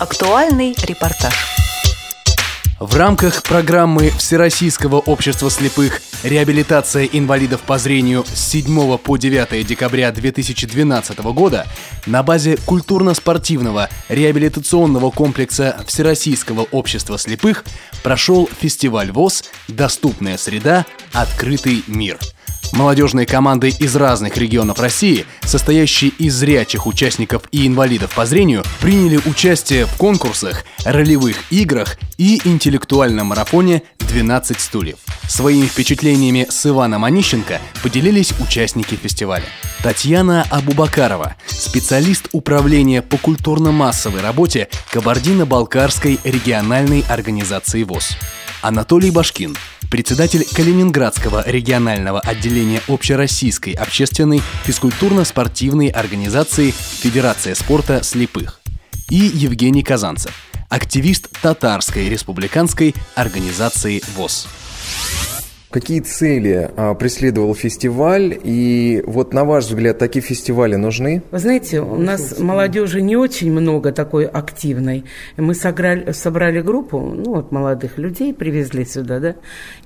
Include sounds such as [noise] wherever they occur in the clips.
Актуальный репортаж. В рамках программы Всероссийского общества слепых «Реабилитация инвалидов по зрению» с 7 по 9 декабря 2012 года на базе культурно-спортивного реабилитационного комплекса Всероссийского общества слепых прошел фестиваль ВОЗ «Доступная среда. Открытый мир». Молодежные команды из разных регионов России, состоящие из зрячих участников и инвалидов по зрению, приняли участие в конкурсах, ролевых играх и интеллектуальном марафоне «12 стульев». Своими впечатлениями с Иваном Онищенко поделились участники фестиваля. Татьяна Абубакарова, специалист управления по культурно-массовой работе Кабардино-Балкарской региональной организации ВОЗ. Анатолий Башкин, председатель Калининградского регионального отделения общероссийской общественной физкультурно-спортивной организации Федерация спорта слепых. И Евгений Казанцев, активист Татарской республиканской организации ВОЗ. Какие цели а, преследовал фестиваль? И вот на ваш взгляд, такие фестивали нужны? Вы знаете, у нас молодежи не очень много такой активной. Мы сыграли, собрали группу, ну вот молодых людей привезли сюда, да.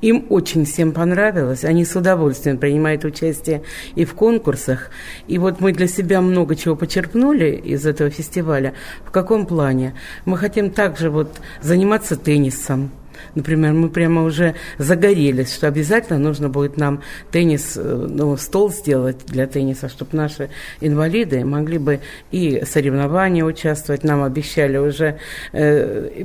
Им очень всем понравилось. Они с удовольствием принимают участие и в конкурсах. И вот мы для себя много чего почерпнули из этого фестиваля. В каком плане? Мы хотим также вот заниматься теннисом Например, мы прямо уже загорелись, что обязательно нужно будет нам теннис, э, ну, стол сделать для тенниса, чтобы наши инвалиды могли бы и соревнования участвовать. Нам обещали уже э,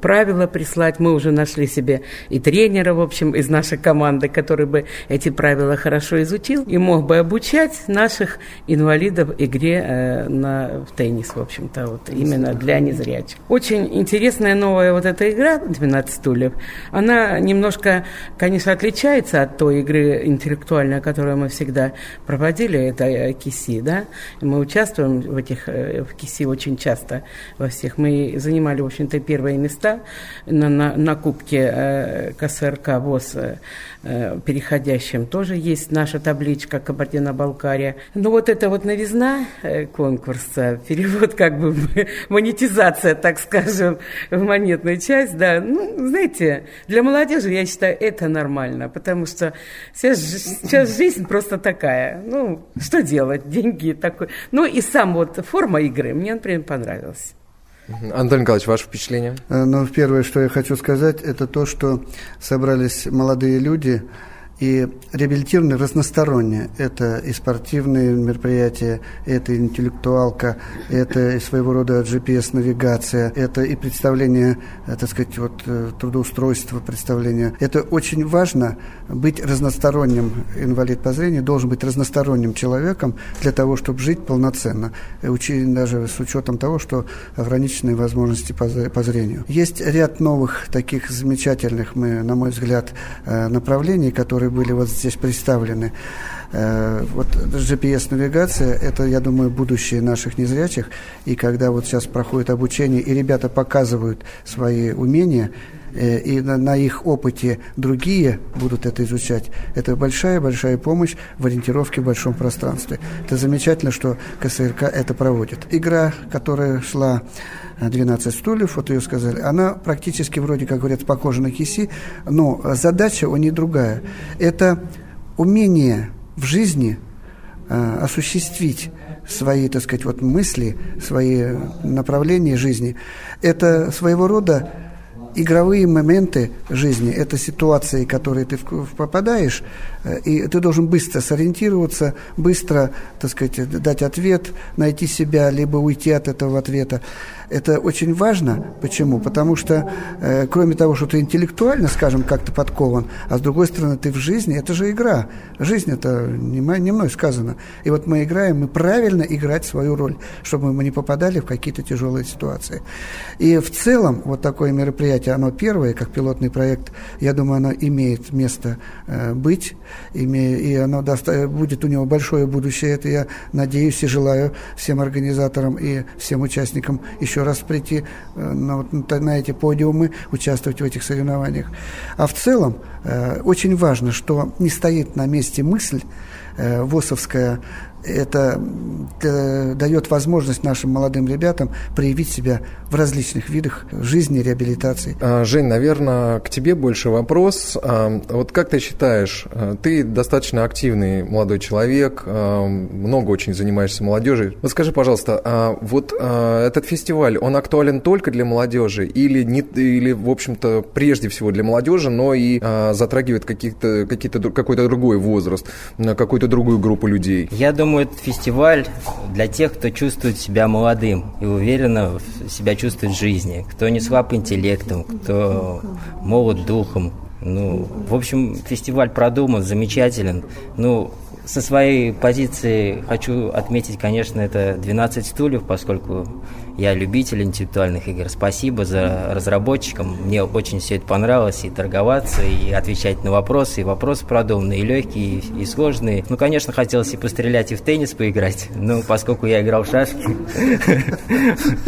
правила прислать. Мы уже нашли себе и тренера, в общем, из нашей команды, который бы эти правила хорошо изучил и мог бы обучать наших инвалидов игре э, на, в теннис, в общем-то, вот именно для незрячих. Очень интересная новая вот эта игра «12 стульев». Она немножко, конечно, отличается от той игры интеллектуальной, которую мы всегда проводили, это э, КИСИ, да. Мы участвуем в этих, э, в КИСИ очень часто во всех. Мы занимали, в общем-то, первые места на, на, на Кубке э, КСРК ВОЗ переходящем. Тоже есть наша табличка Кабардино-Балкария. Но вот это вот новизна конкурса, перевод как бы [laughs] монетизация, так скажем, в монетную часть, да, ну, знаете, для молодежи, я считаю, это нормально, потому что сейчас, сейчас жизнь просто такая. Ну, что делать? Деньги такой. Ну, и сам вот форма игры мне, например, понравилась. Антон Николаевич, ваше впечатление? Э, ну, первое, что я хочу сказать, это то, что собрались молодые люди, и реабилитированы разносторонне. Это и спортивные мероприятия, это и интеллектуалка, это и своего рода GPS-навигация, это и представление, э, так сказать, вот, э, трудоустройства, представление. Это очень важно быть разносторонним. Инвалид по зрению должен быть разносторонним человеком для того, чтобы жить полноценно, учи, даже с учетом того, что ограниченные возможности по, по зрению. Есть ряд новых таких замечательных, мы, на мой взгляд, э, направлений, которые которые были вот здесь представлены. Э, вот GPS-навигация – это, я думаю, будущее наших незрячих. И когда вот сейчас проходит обучение, и ребята показывают свои умения, э, и на, на их опыте другие будут это изучать. Это большая-большая помощь в ориентировке в большом пространстве. Это замечательно, что КСРК это проводит. Игра, которая шла 12 стульев, вот ее сказали, она практически вроде, как говорят, похожа на киси, но задача у нее другая. Это умение в жизни э, осуществить свои, так сказать, вот мысли, свои направления жизни. Это своего рода игровые моменты жизни, это ситуации, в которые ты попадаешь, э, и ты должен быстро сориентироваться, быстро, так сказать, дать ответ, найти себя, либо уйти от этого ответа. Это очень важно. Почему? Потому что, э, кроме того, что ты интеллектуально, скажем, как-то подкован, а с другой стороны, ты в жизни, это же игра. Жизнь это не, не мной сказано. И вот мы играем, мы правильно играть свою роль, чтобы мы не попадали в какие-то тяжелые ситуации. И в целом, вот такое мероприятие, оно первое, как пилотный проект, я думаю, оно имеет место э, быть, и оно даст, будет у него большое будущее. Это я надеюсь и желаю всем организаторам и всем участникам еще раз прийти э, на, на эти подиумы, участвовать в этих соревнованиях. А в целом э, очень важно, что не стоит на месте мысль ВОСовская это э, дает возможность нашим молодым ребятам проявить себя в различных видах жизни, реабилитации. А, Жень, наверное, к тебе больше вопрос. А, вот как ты считаешь, а, ты достаточно активный молодой человек, много очень занимаешься молодежью. Вот скажи, пожалуйста, вот этот фестиваль, он актуален только для молодежи или, не, или в общем-то, прежде всего для молодежи, но и затрагивает какие-то, какие-то, какой-то другой возраст, какую-то другую группу людей? Я думаю, думаю, этот фестиваль для тех, кто чувствует себя молодым и уверенно себя чувствует в жизни, кто не слаб интеллектом, кто молод духом. Ну, в общем, фестиваль продуман, замечателен. Ну, со своей позиции хочу отметить, конечно, это 12 стульев, поскольку я любитель интеллектуальных игр. Спасибо за разработчикам. Мне очень все это понравилось. И торговаться, и отвечать на вопросы. И вопросы продуманные, и легкие, и сложные. Ну, конечно, хотелось и пострелять, и в теннис поиграть. [laughs] Но поскольку я играл в шашки,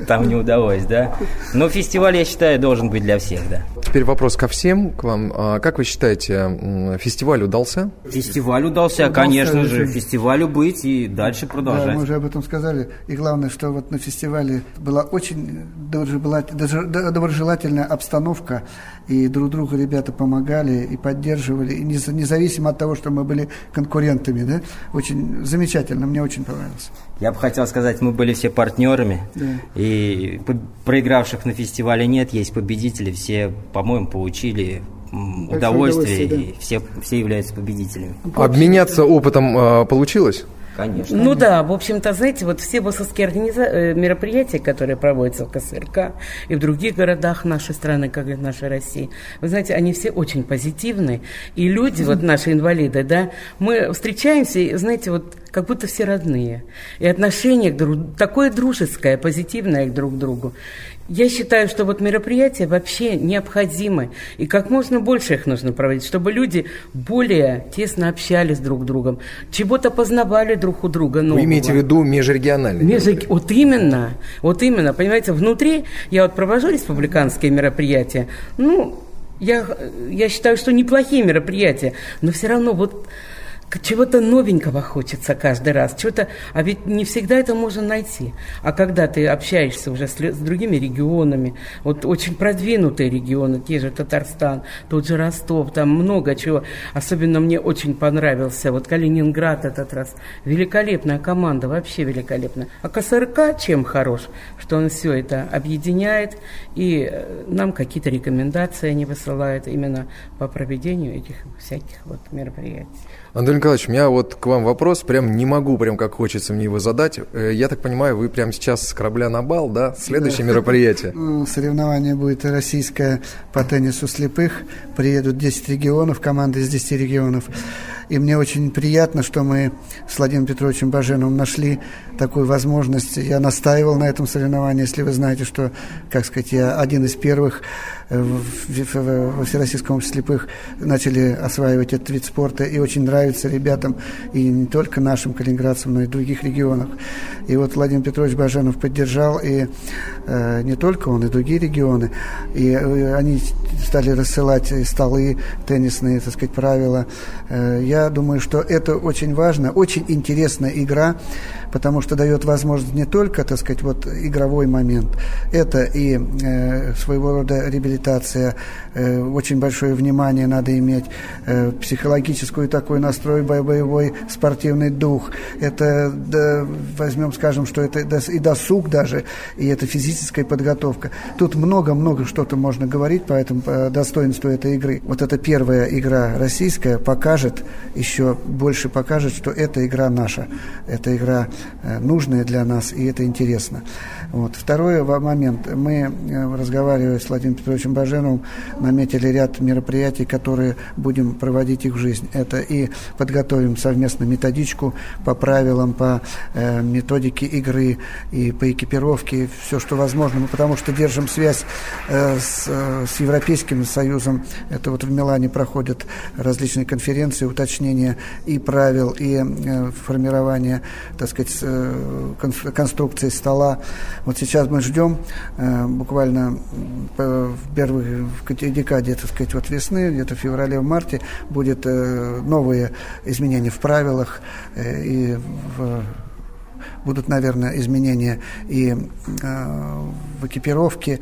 [laughs] там не удалось, да. Но фестиваль, я считаю, должен быть для всех, да. Теперь вопрос ко всем, к вам. А как вы считаете, фестиваль удался? Фестиваль удался, конечно же. Фестивалю быть и дальше продолжать. Да, мы уже об этом сказали. И главное, что вот на фестивале была очень доброжелательная обстановка, и друг другу ребята помогали и поддерживали, и независимо от того, что мы были конкурентами, да, очень замечательно, мне очень понравилось. Я бы хотел сказать, мы были все партнерами, да. и проигравших на фестивале нет, есть победители, все, по-моему, получили удовольствие, удовольствие да. и все, все являются победителями. Обменяться опытом э, получилось? Конечно. Ну да, в общем-то, знаете, вот все ВОСовские организа... Э, мероприятия, которые проводятся в КСРК и в других городах нашей страны, как и в нашей России, вы знаете, они все очень позитивны. И люди, вот [laughs] наши инвалиды, да, мы встречаемся, и, знаете, вот как будто все родные. И отношение к друг такое дружеское, позитивное друг к другу. Я считаю, что вот мероприятия вообще необходимы, и как можно больше их нужно проводить, чтобы люди более тесно общались друг с другом, чего-то познавали друг у друга нового. Вы имеете в виду межрегиональные? Межрег... Вот именно, вот именно, понимаете, внутри я вот провожу республиканские мероприятия, ну, я, я считаю, что неплохие мероприятия, но все равно вот чего-то новенького хочется каждый раз, чего-то, а ведь не всегда это можно найти. А когда ты общаешься уже с, с другими регионами, вот очень продвинутые регионы, те же Татарстан, тот же Ростов, там много чего. Особенно мне очень понравился вот Калининград этот раз. Великолепная команда, вообще великолепная. А КСРК чем хорош? Что он все это объединяет и э, нам какие-то рекомендации они высылают именно по проведению этих всяких вот мероприятий. Андрей Николаевич, у меня вот к вам вопрос, прям не могу, прям как хочется мне его задать. Э, я так понимаю, вы прямо сейчас с корабля на бал, да? Следующее да. мероприятие. [laughs] Ну, соревнование будет российское по теннису слепых. Приедут 10 регионов, команды из 10 регионов. И мне очень приятно, что мы с Владимиром Петровичем Баженовым нашли такую возможность. Я настаивал на этом соревновании, если вы знаете, что, как сказать, я один из первых э, во Всероссийском обществе слепых начали осваивать этот вид спорта, и очень нравится ребятам, и не только нашим калининградцам, но и других регионах. И вот Владимир Петрович Баженов поддержал, и э, не только он, и другие регионы, и э, они стали рассылать столы теннисные, так сказать, правила. Э, я думаю, что это очень важно, очень интересная игра, потому что дает возможность не только, так сказать, вот игровой момент, это и э, своего рода реабилитация, э, очень большое внимание надо иметь, э, психологическую такой настрой, боевой спортивный дух, это, да, возьмем, скажем, что это и досуг даже, и это физическая подготовка. Тут много-много что-то можно говорить по этому по достоинству этой игры. Вот эта первая игра российская покажет, еще больше покажет, что эта игра наша, эта игра нужное для нас, и это интересно. Вот. Второй момент. Мы, э, разговаривая с Владимиром Петровичем Баженовым, наметили ряд мероприятий, которые будем проводить их в жизнь. Это и подготовим совместно методичку по правилам, по э, методике игры и по экипировке, все, что возможно. Мы потому что держим связь э, с, э, с Европейским Союзом. Это вот в Милане проходят различные конференции, уточнения и правил, и э, формирование, так сказать, с э, конструкцией стола. Вот сейчас мы ждем э, буквально в первой декаде, так сказать, вот весны, где-то в феврале, в марте, будет новые изменения в правилах и в будут, наверное, изменения и э, в экипировке, э,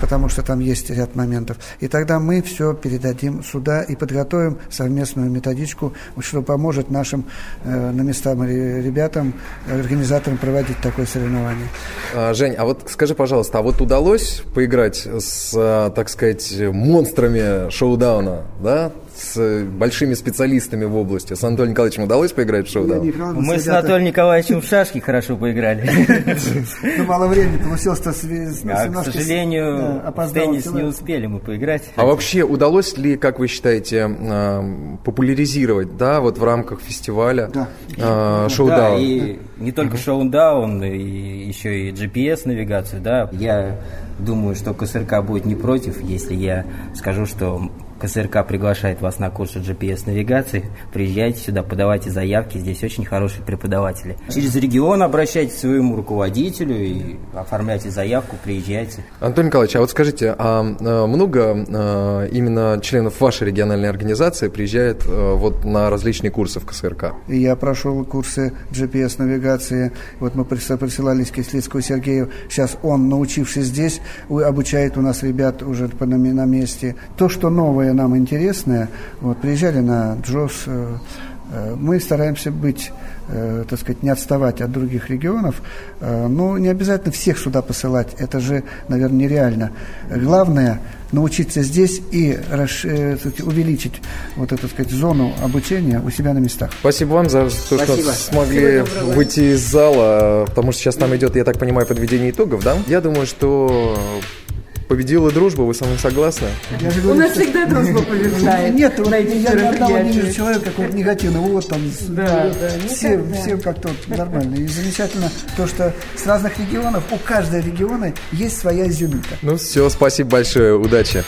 потому что там есть ряд моментов. И тогда мы все передадим сюда и подготовим совместную методичку, что поможет нашим э, на местах ребятам, организаторам проводить такое соревнование. А, Жень, а вот скажи, пожалуйста, а вот удалось поиграть с, так сказать, монстрами шоу-дауна, да? С большими специалистами в области. С Анатолием Николаевичем удалось поиграть в шоу-даун? Мы с Анатолием Николаевичем в шашки хорошо поиграли. Ну, мало времени получилось. то А, к сожалению, в теннис не успели мы поиграть. А вообще удалось ли, как вы считаете, а, популяризировать, да, вот в рамках фестиваля а, шоу-даун? Да, и не только шоу-даун, и еще и GPS-навигацию, да. Я думаю, что КСРК будет не против, если я скажу, что КСРК приглашает вас на курсы GPS-навигации. Приезжайте сюда, подавайте заявки, здесь очень хорошие преподаватели. Через регион обращайтесь к своему руководителю и оформляйте заявку, приезжайте. Антон Николаевич, а вот скажите, а, а много а, именно членов вашей региональной организации приезжает вот на различные курсы в КСРК? Я прошел курсы GPS-навигации, вот мы присылали к Кислицкому Сергею, сейчас он, научившись здесь, обучает у нас ребят уже на месте. То, что новое нам интересное. Вот, приезжали на Джос, э, мы стараемся быть, э, так сказать, не отставать от других регионов, но не обязательно всех сюда посылать, это же, наверное, нереально. Главное научиться здесь и увеличить вот эту, так сказать, зону обучения у себя на местах. Спасибо вам за то, Спасибо. что смогли выйти из зала, потому что сейчас там идет, я так понимаю, подведение итогов, да? Я думаю, что победила дружба, вы со мной согласны? У нас всегда дружба [laughs] побеждает. Нет, я ни одного не вижу человека какого-то [laughs] негативного. Вот там да, все, все как-то нормально. И замечательно то, что с разных регионов, у каждого региона есть своя изюминка. Ну все, спасибо большое, удачи.